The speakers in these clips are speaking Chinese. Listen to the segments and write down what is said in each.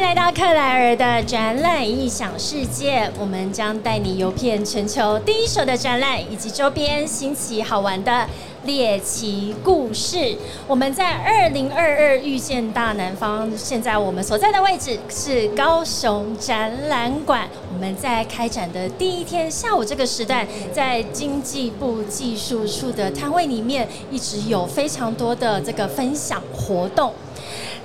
来到克莱尔的展览异想世界，我们将带你游遍全球第一手的展览以及周边新奇好玩的猎奇故事。我们在二零二二遇见大南方，现在我们所在的位置是高雄展览馆。我们在开展的第一天下午这个时段，在经济部技术处的摊位里面，一直有非常多的这个分享活动。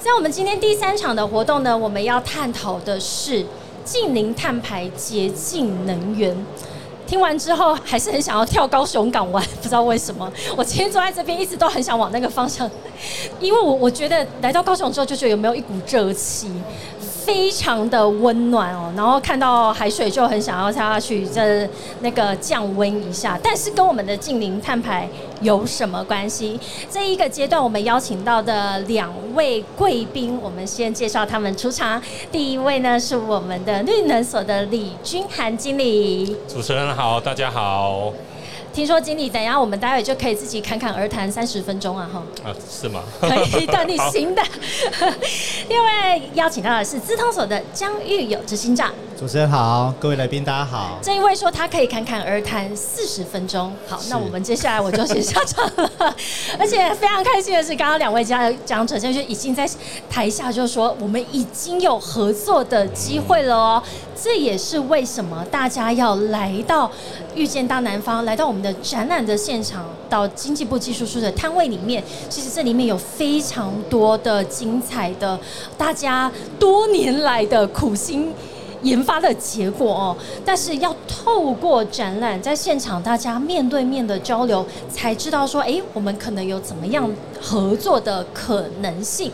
在我们今天第三场的活动呢，我们要探讨的是近零碳排洁净能源。听完之后，还是很想要跳高雄港湾，不知道为什么。我今天坐在这边，一直都很想往那个方向，因为我我觉得来到高雄之后，就觉得有没有一股热气。非常的温暖哦，然后看到海水就很想要跳下去，这那个降温一下。但是跟我们的近零碳排有什么关系？这一个阶段我们邀请到的两位贵宾，我们先介绍他们出场。第一位呢是我们的绿能所的李君涵经理。主持人好，大家好。听说经理，等下我们待会就可以自己侃侃而谈三十分钟啊，哈。啊，是吗？可以的，你行的。另外邀请到的是资通所的江玉友执行长。主持人好，各位来宾大家好。这一位说他可以侃侃而谈四十分钟。好，那我们接下来我就先下场了。而且非常开心的是，刚刚两位讲讲者就已经在台下就说我们已经有合作的机会了哦。这也是为什么大家要来到遇见大南方，来到我们的展览的现场，到经济部技术处的摊位里面。其实这里面有非常多的精彩的，大家多年来的苦心。研发的结果哦，但是要透过展览，在现场大家面对面的交流，才知道说，哎，我们可能有怎么样合作的可能性。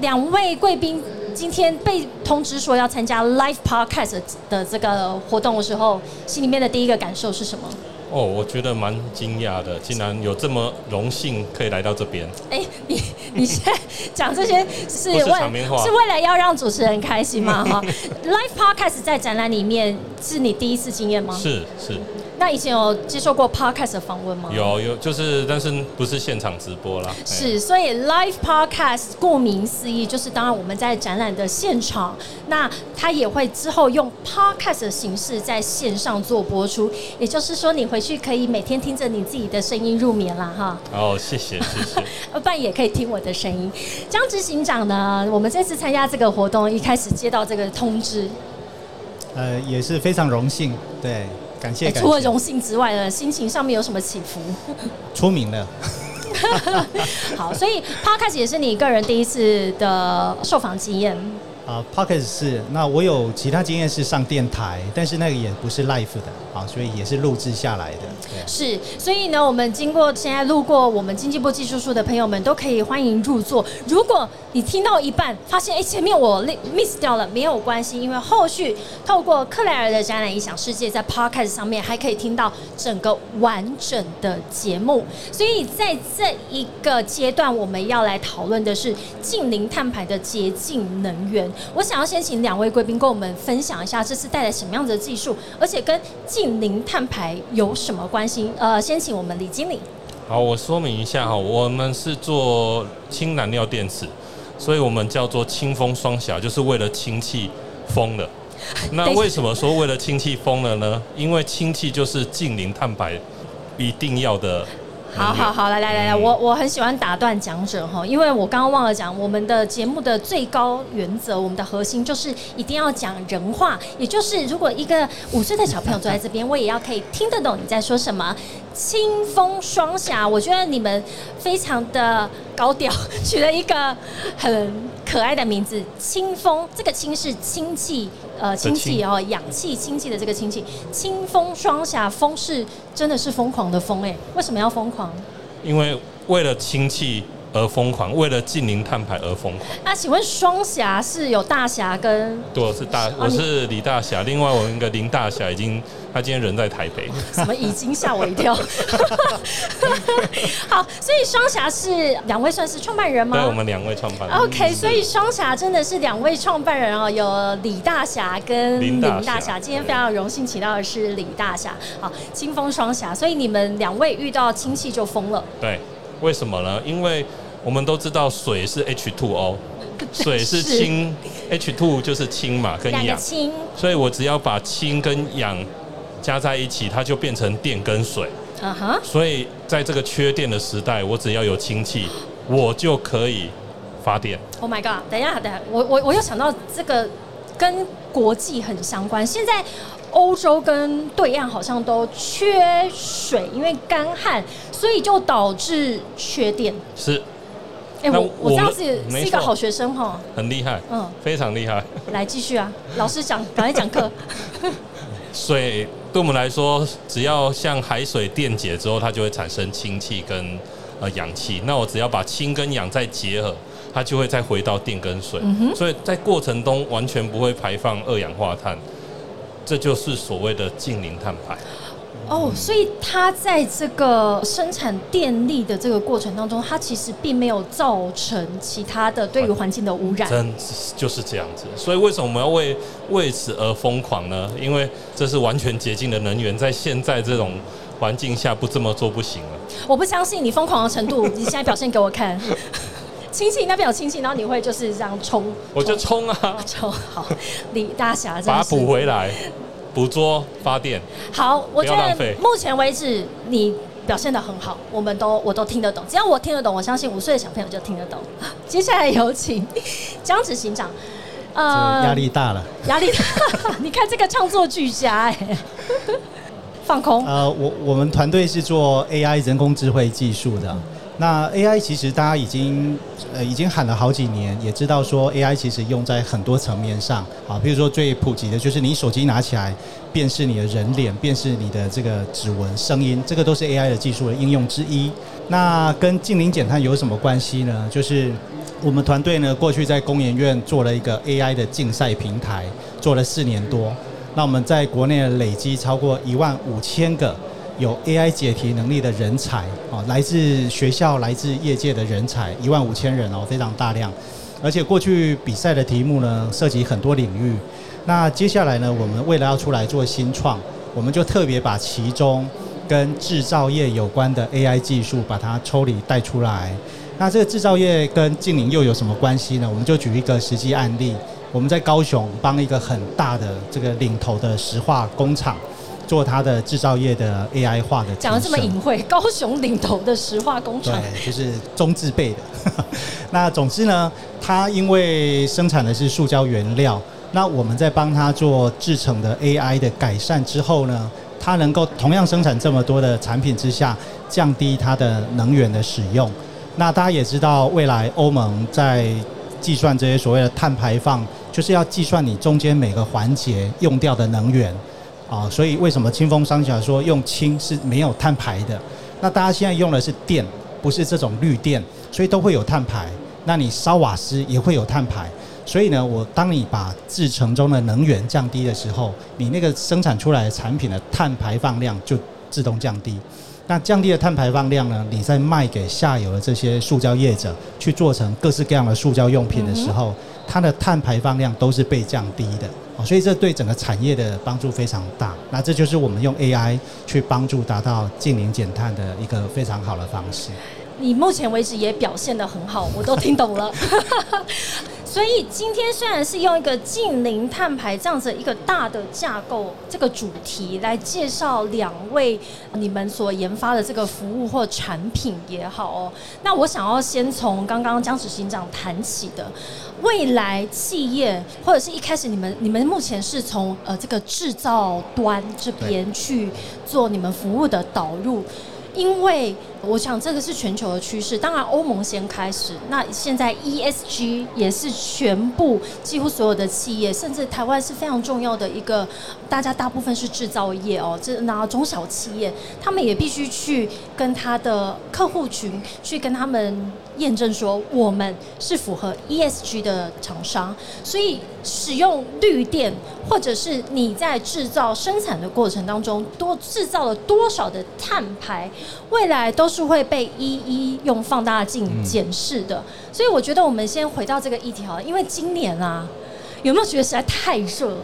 两位贵宾今天被通知说要参加 Live Podcast 的这个活动的时候，心里面的第一个感受是什么？哦，我觉得蛮惊讶的，竟然有这么荣幸可以来到这边。哎，你你现在 讲这些是为是为了要让主持人开心吗？哈，Live Podcast 在展览里面是你第一次经验吗？是是。那以前有接受过 podcast 的访问吗？有有，就是但是不是现场直播啦。是，所以 live podcast 顾名思义，就是当然我们在展览的现场，那它也会之后用 podcast 的形式在线上做播出。也就是说，你回去可以每天听着你自己的声音入眠了哈。哦，谢谢谢谢。不然也可以听我的声音。江执行长呢？我们这次参加这个活动，一开始接到这个通知，呃，也是非常荣幸，对。感谢。除了荣幸之外呢，心情上面有什么起伏？出名了。好，所以 Podcast 也是你个人第一次的受访经验。啊，Podcast 是，那我有其他经验是上电台，但是那个也不是 Live 的，啊，所以也是录制下来的。对是，所以呢，我们经过现在路过我们经济部技术处的朋友们，都可以欢迎入座。如果你听到一半，发现哎前面我 miss 掉了，没有关系，因为后续透过克莱尔的展览影响世界，在 Podcast 上面还可以听到整个完整的节目。所以在这一个阶段，我们要来讨论的是近零碳排的洁净能源。我想要先请两位贵宾跟我们分享一下这次带来什么样子的技术，而且跟近零碳排有什么关系？呃，先请我们李经理。好，我说明一下哈，我们是做氢燃料电池，所以我们叫做氢风双侠，就是为了氢气风的。那为什么说为了氢气风了呢？因为氢气就是近零碳排一定要的。好好好，来来来来，我我很喜欢打断讲者哈，因为我刚刚忘了讲，我们的节目的最高原则，我们的核心就是一定要讲人话，也就是如果一个五岁的小朋友坐在这边，我也要可以听得懂你在说什么。清风双侠，我觉得你们非常的高调，取了一个很可爱的名字。清风，这个清是氢气，呃，氢气哦，氧气、氢气的这个氢气。清风双侠，风是真的是疯狂的风哎，为什么要疯狂？因为为了氢气。而疯狂，为了近零碳排而疯狂。那请问双侠是有大侠跟？对，是大，我是李大侠。另外，我一个林大侠已经，他今天人在台北。什么已经吓我一跳？好，所以双侠是两位算是创办人吗？对，我们两位创办人。OK，所以双侠真的是两位创办人哦，有李大侠跟林大侠。今天非常荣幸请到的是李大侠。好，清风双侠，所以你们两位遇到亲戚就疯了。对，为什么呢？因为我们都知道水是 H2O，水是氢，H2 就是氢嘛，跟氧，氢，所以我只要把氢跟氧加在一起，它就变成电跟水。啊哈，所以在这个缺电的时代，我只要有氢气，我就可以发电。Oh my god！等一下，等下，我我我又想到这个跟国际很相关，现在。欧洲跟对岸好像都缺水，因为干旱，所以就导致缺电。是，哎，我我这样子是一个好学生哈，很厉害，嗯，非常厉害。来继续啊，老师讲，赶快讲课。水对我们来说，只要像海水电解之后，它就会产生氢气跟呃氧气。那我只要把氢跟氧再结合，它就会再回到电跟水。所以在过程中完全不会排放二氧化碳。这就是所谓的近零碳排。哦，所以它在这个生产电力的这个过程当中，它其实并没有造成其他的对于环境的污染。真就是这样子。所以为什么我们要为为此而疯狂呢？因为这是完全洁净的能源，在现在这种环境下不这么做不行了。我不相信你疯狂的程度，你现在表现给我看。亲戚那边有亲戚，然后你会就是这样冲，我就冲啊，冲好李大侠，把它补回来，捕捉发电。好，我觉得目前为止你表现的很好，我们都我都听得懂，只要我听得懂，我相信五岁的小朋友就听得懂。接下来有请江子行长，呃，压力大了，压力大，你看这个创作俱佳哎，放空。呃，我我们团队是做 AI 人工智慧技术的。那 AI 其实大家已经呃已经喊了好几年，也知道说 AI 其实用在很多层面上，啊，比如说最普及的就是你手机拿起来辨识你的人脸，辨识你的这个指纹、声音，这个都是 AI 的技术的应用之一。那跟近零减碳有什么关系呢？就是我们团队呢过去在工研院做了一个 AI 的竞赛平台，做了四年多，那我们在国内累积超过一万五千个。有 AI 解题能力的人才啊，来自学校、来自业界的人才一万五千人哦，非常大量。而且过去比赛的题目呢，涉及很多领域。那接下来呢，我们为了要出来做新创，我们就特别把其中跟制造业有关的 AI 技术把它抽离带出来。那这个制造业跟静宁又有什么关系呢？我们就举一个实际案例，我们在高雄帮一个很大的这个领头的石化工厂。做它的制造业的 AI 化的，讲的这么隐晦，高雄领头的石化工厂，对，就是中字辈的。那总之呢，它因为生产的是塑胶原料，那我们在帮它做制成的 AI 的改善之后呢，它能够同样生产这么多的产品之下，降低它的能源的使用。那大家也知道，未来欧盟在计算这些所谓的碳排放，就是要计算你中间每个环节用掉的能源。啊，所以为什么清风商小说用氢是没有碳排的？那大家现在用的是电，不是这种绿电，所以都会有碳排。那你烧瓦斯也会有碳排。所以呢，我当你把制成中的能源降低的时候，你那个生产出来的产品的碳排放量就自动降低。那降低的碳排放量呢，你在卖给下游的这些塑胶业者去做成各式各样的塑胶用品的时候，它的碳排放量都是被降低的。所以这对整个产业的帮助非常大。那这就是我们用 AI 去帮助达到近零减碳的一个非常好的方式。你目前为止也表现得很好，我都听懂了。所以今天虽然是用一个近零碳排这样子一个大的架构这个主题来介绍两位你们所研发的这个服务或产品也好哦，那我想要先从刚刚江执行长谈起的未来企业或者是一开始你们你们目前是从呃这个制造端这边去做你们服务的导入。因为我想这个是全球的趋势，当然欧盟先开始，那现在 ESG 也是全部几乎所有的企业，甚至台湾是非常重要的一个，大家大部分是制造业哦，这那中小企业，他们也必须去跟他的客户群去跟他们。验证说我们是符合 ESG 的厂商，所以使用绿电，或者是你在制造生产的过程当中多制造了多少的碳排，未来都是会被一一用放大镜检视的。所以我觉得我们先回到这个议题好了，因为今年啊，有没有觉得实在太热了？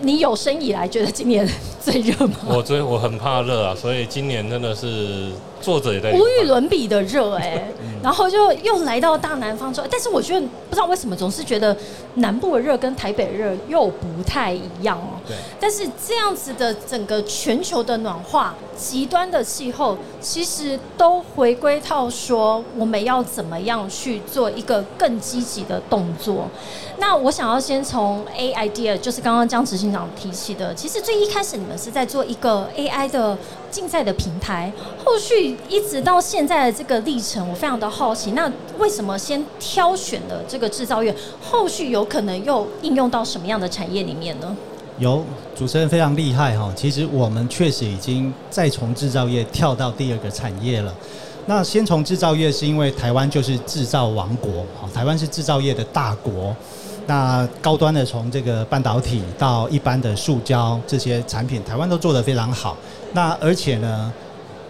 你有生以来觉得今年 最热吗？我最我很怕热啊，所以今年真的是作者也在无与伦比的热哎，然后就又来到大南方之后，但是我觉得不知道为什么总是觉得南部的热跟台北热又不太一样哦。对。但是这样子的整个全球的暖化、极端的气候，其实都回归到说我们要怎么样去做一个更积极的动作。那我想要先从 A idea，就是刚刚江执行长提起的，其实最一开始你们是在做一个 AI 的竞赛的平台，后续一直到现在的这个历程，我非常的好奇，那为什么先挑选了这个制造业，后续有可能又应用到什么样的产业里面呢？有主持人非常厉害哈，其实我们确实已经再从制造业跳到第二个产业了。那先从制造业，是因为台湾就是制造王国，好，台湾是制造业的大国。那高端的从这个半导体到一般的塑胶这些产品，台湾都做得非常好。那而且呢，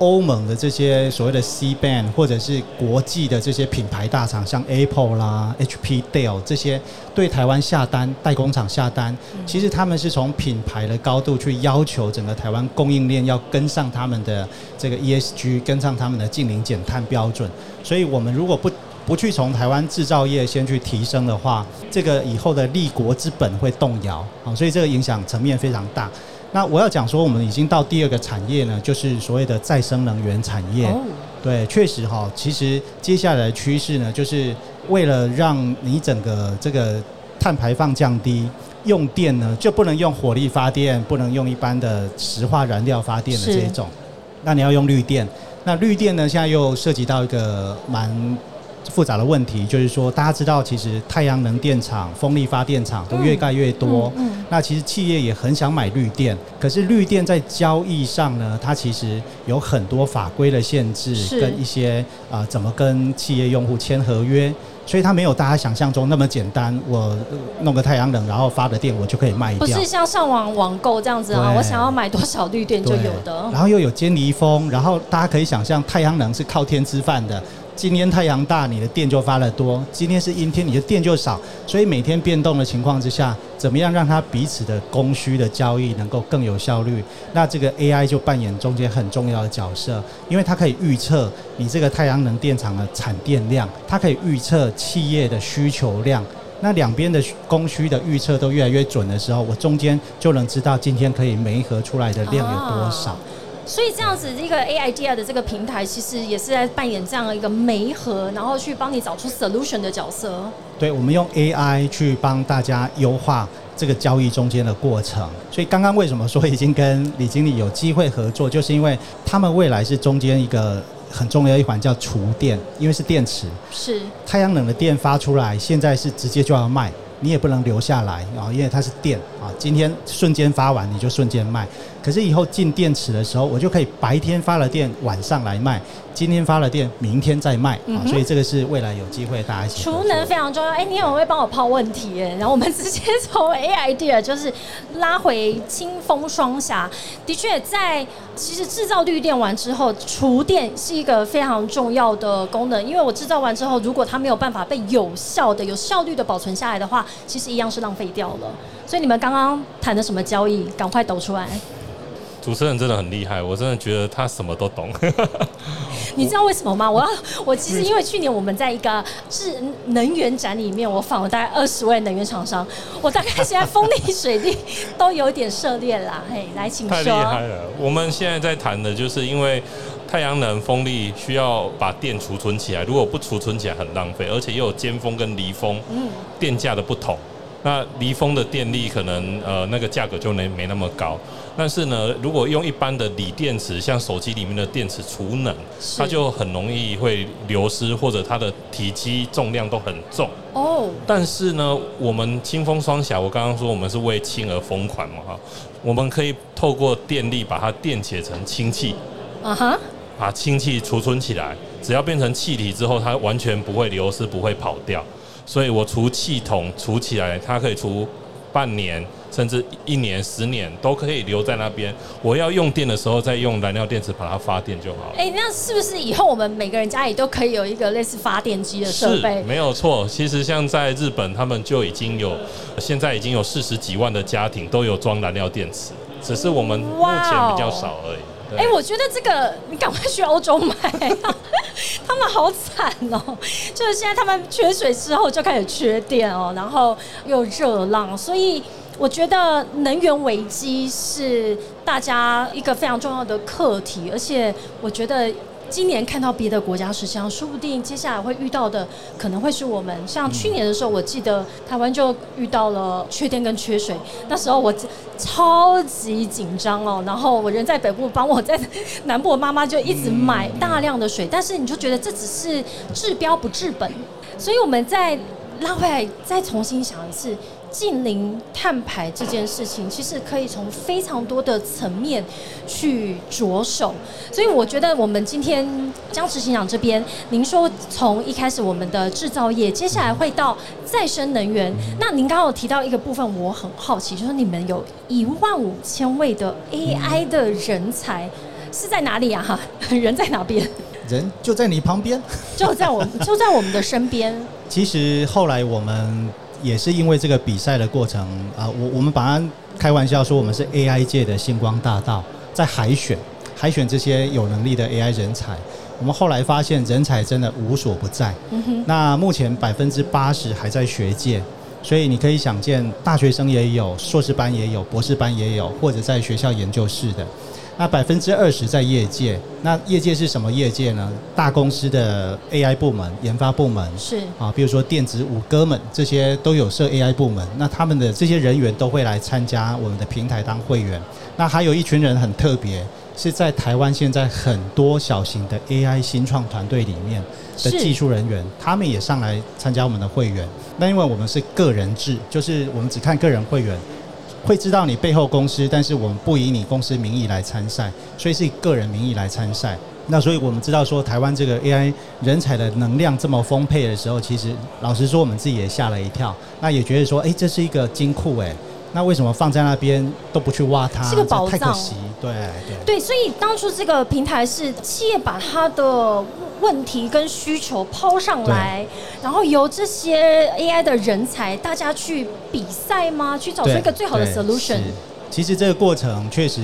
欧盟的这些所谓的 C band 或者是国际的这些品牌大厂，像 Apple 啦、HP、Dell 这些对台湾下单代工厂下单，其实他们是从品牌的高度去要求整个台湾供应链要跟上他们的这个 ESG，跟上他们的净零减碳标准。所以我们如果不不去从台湾制造业先去提升的话，这个以后的立国之本会动摇啊，所以这个影响层面非常大。那我要讲说，我们已经到第二个产业呢，就是所谓的再生能源产业。对，确实哈，其实接下来的趋势呢，就是为了让你整个这个碳排放降低，用电呢就不能用火力发电，不能用一般的石化燃料发电的这种，那你要用绿电。那绿电呢，现在又涉及到一个蛮。复杂的问题就是说，大家知道，其实太阳能电厂、风力发电厂都越盖越多。嗯，那其实企业也很想买绿电，可是绿电在交易上呢，它其实有很多法规的限制，跟一些啊，怎么跟企业用户签合约，所以它没有大家想象中那么简单。我弄个太阳能，然后发的电我就可以卖掉。不是像上网网购这样子啊，我想要买多少绿电就有的。然后又有尖离风，然后大家可以想象，太阳能是靠天吃饭的。今天太阳大，你的电就发的多；今天是阴天，你的电就少。所以每天变动的情况之下，怎么样让它彼此的供需的交易能够更有效率？那这个 AI 就扮演中间很重要的角色，因为它可以预测你这个太阳能电厂的产电量，它可以预测企业的需求量。那两边的供需的预测都越来越准的时候，我中间就能知道今天可以煤合出来的量有多少。所以这样子一个 A I D I 的这个平台，其实也是在扮演这样的一个媒合，然后去帮你找出 solution 的角色。对，我们用 A I 去帮大家优化这个交易中间的过程。所以刚刚为什么说已经跟李经理有机会合作，就是因为他们未来是中间一个很重要一环叫储电，因为是电池，是太阳能的电发出来，现在是直接就要卖。你也不能留下来啊，因为它是电啊，今天瞬间发完你就瞬间卖。可是以后进电池的时候，我就可以白天发了电，晚上来卖。今天发了电，明天再卖啊，所以这个是未来有机会大家一起。储能非常重要，哎，你很会帮我抛问题哎，然后我们直接从 A idea 就是拉回清风双侠。的确，在其实制造绿电完之后，储电是一个非常重要的功能，因为我制造完之后，如果它没有办法被有效的、有效率的保存下来的话，其实一样是浪费掉了。所以你们刚刚谈的什么交易，赶快抖出来。主持人真的很厉害，我真的觉得他什么都懂。你知道为什么吗？我要 我其实因为去年我们在一个智能源展里面，我访了大概二十位能源厂商，我大概现在风力、水力都有点涉猎啦。嘿，来，请说。太厉害了！我们现在在谈的就是因为太阳能、风力需要把电储存起来，如果不储存起来很浪费，而且又有尖峰跟离峰，嗯，电价的不同。那离峰的电力可能呃那个价格就没没那么高，但是呢，如果用一般的锂电池，像手机里面的电池储能，它就很容易会流失，或者它的体积重量都很重。哦。但是呢，我们清风双侠，我刚刚说我们是为氢而疯狂嘛哈，我们可以透过电力把它电解成氢气。啊哈。把氢气储存起来，只要变成气体之后，它完全不会流失，不会跑掉。所以我除气筒除起来，它可以除半年，甚至一年、十年都可以留在那边。我要用电的时候，再用燃料电池把它发电就好了。哎，那是不是以后我们每个人家里都可以有一个类似发电机的设备？没有错。其实像在日本，他们就已经有，现在已经有四十几万的家庭都有装燃料电池。只是我们目前比较少而已。对哎、我觉得这个你赶快去欧洲买，他们好惨哦！就是现在他们缺水之后就开始缺电哦，然后又热浪，所以我觉得能源危机是大家一个非常重要的课题，而且我觉得。今年看到别的国家是这样，说不定接下来会遇到的可能会是我们。像去年的时候，我记得台湾就遇到了缺电跟缺水，那时候我超级紧张哦。然后我人在北部，帮我在南部的妈妈就一直买大量的水，但是你就觉得这只是治标不治本，所以我们再拉回来，再重新想一次。近零碳排这件事情，其实可以从非常多的层面去着手。所以我觉得我们今天江执行长这边，您说从一开始我们的制造业，接下来会到再生能源。那您刚刚有提到一个部分，我很好奇，就是你们有一万五千位的 AI 的人才是在哪里啊？哈，人在哪边？人 就在你旁边，就在我就在我们的身边。其实后来我们。也是因为这个比赛的过程啊，我我们把它开玩笑说，我们是 AI 界的星光大道，在海选海选这些有能力的 AI 人才。我们后来发现，人才真的无所不在。嗯、那目前百分之八十还在学界，所以你可以想见，大学生也有，硕士班也有，博士班也有，或者在学校研究室的。那百分之二十在业界，那业界是什么业界呢？大公司的 AI 部门、研发部门是啊，比如说电子五哥们这些都有设 AI 部门，那他们的这些人员都会来参加我们的平台当会员。那还有一群人很特别，是在台湾现在很多小型的 AI 新创团队里面的技术人员，他们也上来参加我们的会员。那因为我们是个人制，就是我们只看个人会员。会知道你背后公司，但是我们不以你公司名义来参赛，所以是以个人名义来参赛。那所以我们知道说，台湾这个 AI 人才的能量这么丰沛的时候，其实老实说，我们自己也吓了一跳。那也觉得说，哎，这是一个金库哎，那为什么放在那边都不去挖它？是个宝藏，太可惜。对对对，所以当初这个平台是企业把它的问题跟需求抛上来，然后由这些 AI 的人才大家去比赛吗？去找出一个最好的 solution。其实这个过程确实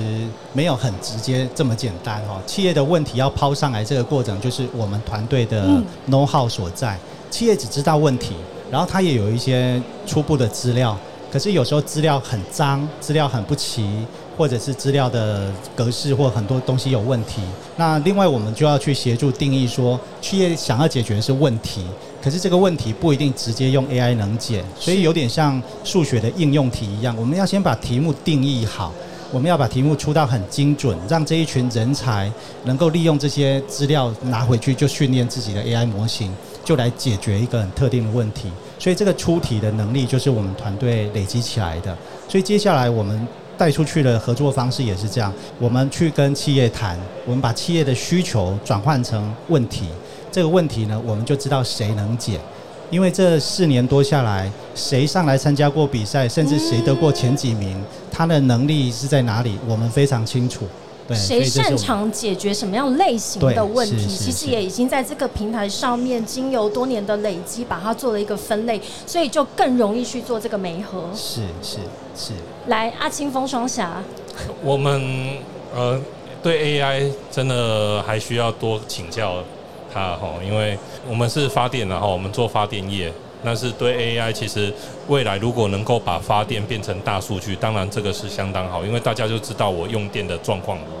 没有很直接这么简单哈。企业的问题要抛上来，这个过程就是我们团队的 know how 所在。企业只知道问题，然后他也有一些初步的资料，可是有时候资料很脏，资料很不齐。或者是资料的格式或很多东西有问题，那另外我们就要去协助定义说，企业想要解决的是问题，可是这个问题不一定直接用 AI 能解，所以有点像数学的应用题一样，我们要先把题目定义好，我们要把题目出到很精准，让这一群人才能够利用这些资料拿回去就训练自己的 AI 模型，就来解决一个很特定的问题。所以这个出题的能力就是我们团队累积起来的。所以接下来我们。带出去的合作方式也是这样，我们去跟企业谈，我们把企业的需求转换成问题，这个问题呢，我们就知道谁能解，因为这四年多下来，谁上来参加过比赛，甚至谁得过前几名，他的能力是在哪里，我们非常清楚。谁擅长解决什么样类型的问题，其实也已经在这个平台上面经由多年的累积，把它做了一个分类，所以就更容易去做这个媒合。是是是。来，阿清风双侠，我们呃对 AI 真的还需要多请教他哈，因为我们是发电然后我们做发电业。那是对 AI，其实未来如果能够把发电变成大数据，当然这个是相当好，因为大家就知道我用电的状况如何。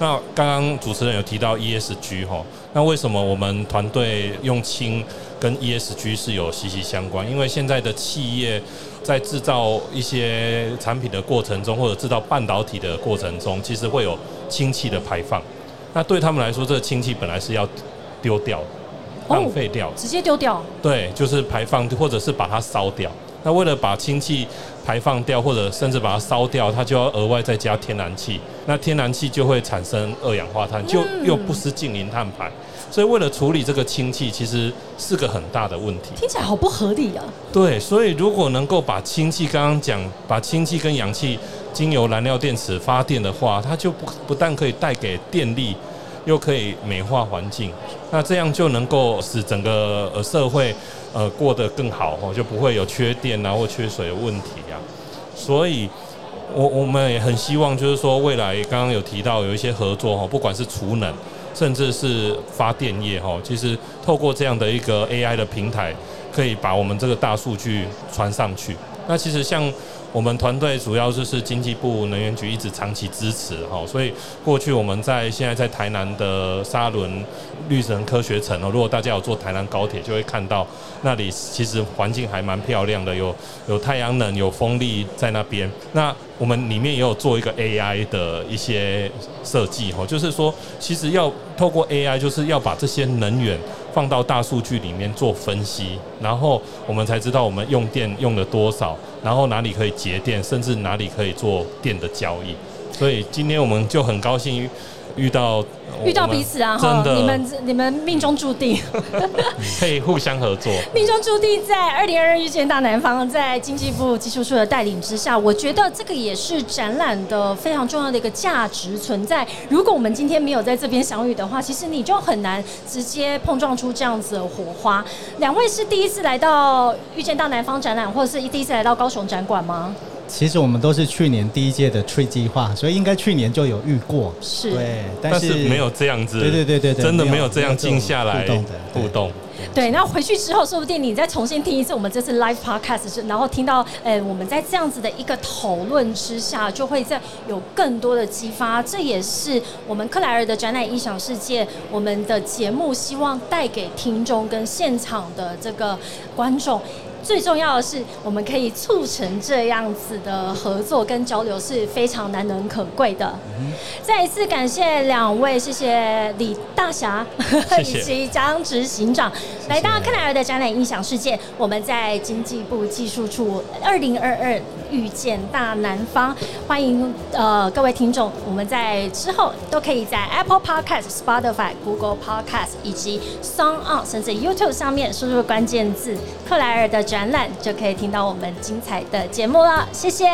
那刚刚主持人有提到 ESG 哈，那为什么我们团队用氢跟 ESG 是有息息相关？因为现在的企业在制造一些产品的过程中，或者制造半导体的过程中，其实会有氢气的排放。那对他们来说，这个氢气本来是要丢掉。浪费掉，直接丢掉。对，就是排放，或者是把它烧掉。那为了把氢气排放掉，或者甚至把它烧掉，它就要额外再加天然气。那天然气就会产生二氧化碳，就又不是近零碳排。所以为了处理这个氢气，其实是个很大的问题。听起来好不合理啊！对，所以如果能够把氢气，刚刚讲，把氢气跟氧气经由燃料电池发电的话，它就不不但可以带给电力。又可以美化环境，那这样就能够使整个呃社会呃过得更好哦，就不会有缺电啊或缺水的问题啊。所以我我们也很希望，就是说未来刚刚有提到有一些合作哈，不管是储能，甚至是发电业哈，其实透过这样的一个 AI 的平台，可以把我们这个大数据传上去。那其实像。我们团队主要就是经济部能源局一直长期支持哈，所以过去我们在现在在台南的沙仑绿城科学城哦，如果大家有坐台南高铁，就会看到那里其实环境还蛮漂亮的，有有太阳能，有风力在那边。那我们里面也有做一个 AI 的一些设计哈，就是说其实要透过 AI，就是要把这些能源。放到大数据里面做分析，然后我们才知道我们用电用了多少，然后哪里可以节电，甚至哪里可以做电的交易。所以今天我们就很高兴。遇到遇到彼此啊！真的，你们你们命中注定 可以互相合作。命中注定在二零二二遇见大南方，在经济部技术处的带领之下，我觉得这个也是展览的非常重要的一个价值存在。如果我们今天没有在这边相遇的话，其实你就很难直接碰撞出这样子的火花。两位是第一次来到遇见大南方展览，或者是第一次来到高雄展馆吗？其实我们都是去年第一届的 Tree 计划，所以应该去年就有遇过。是，对，但是没有这样子。对对对对对，真的没有这样静下来互动的互动。对，那回去之后，说不定你再重新听一次我们这次 Live Podcast，然后听到，呃，我们在这样子的一个讨论之下，就会在有更多的激发。这也是我们克莱尔的展览异想世界，我们的节目希望带给听众跟现场的这个观众。最重要的是，我们可以促成这样子的合作跟交流是非常难能可贵的。再一次感谢两位，谢谢李大侠 以及张执行长来到克莱尔的展览音响世界。我们在经济部技术处二零二二遇见大南方，欢迎呃各位听众，我们在之后都可以在 Apple Podcast、Spotify、Google Podcast 以及 Song On 甚至 YouTube 上面输入关键字克莱尔的展。展览就可以听到我们精彩的节目了，谢谢，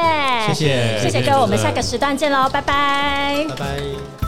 谢谢，谢谢各位，我们下个时段见喽，拜拜，拜拜。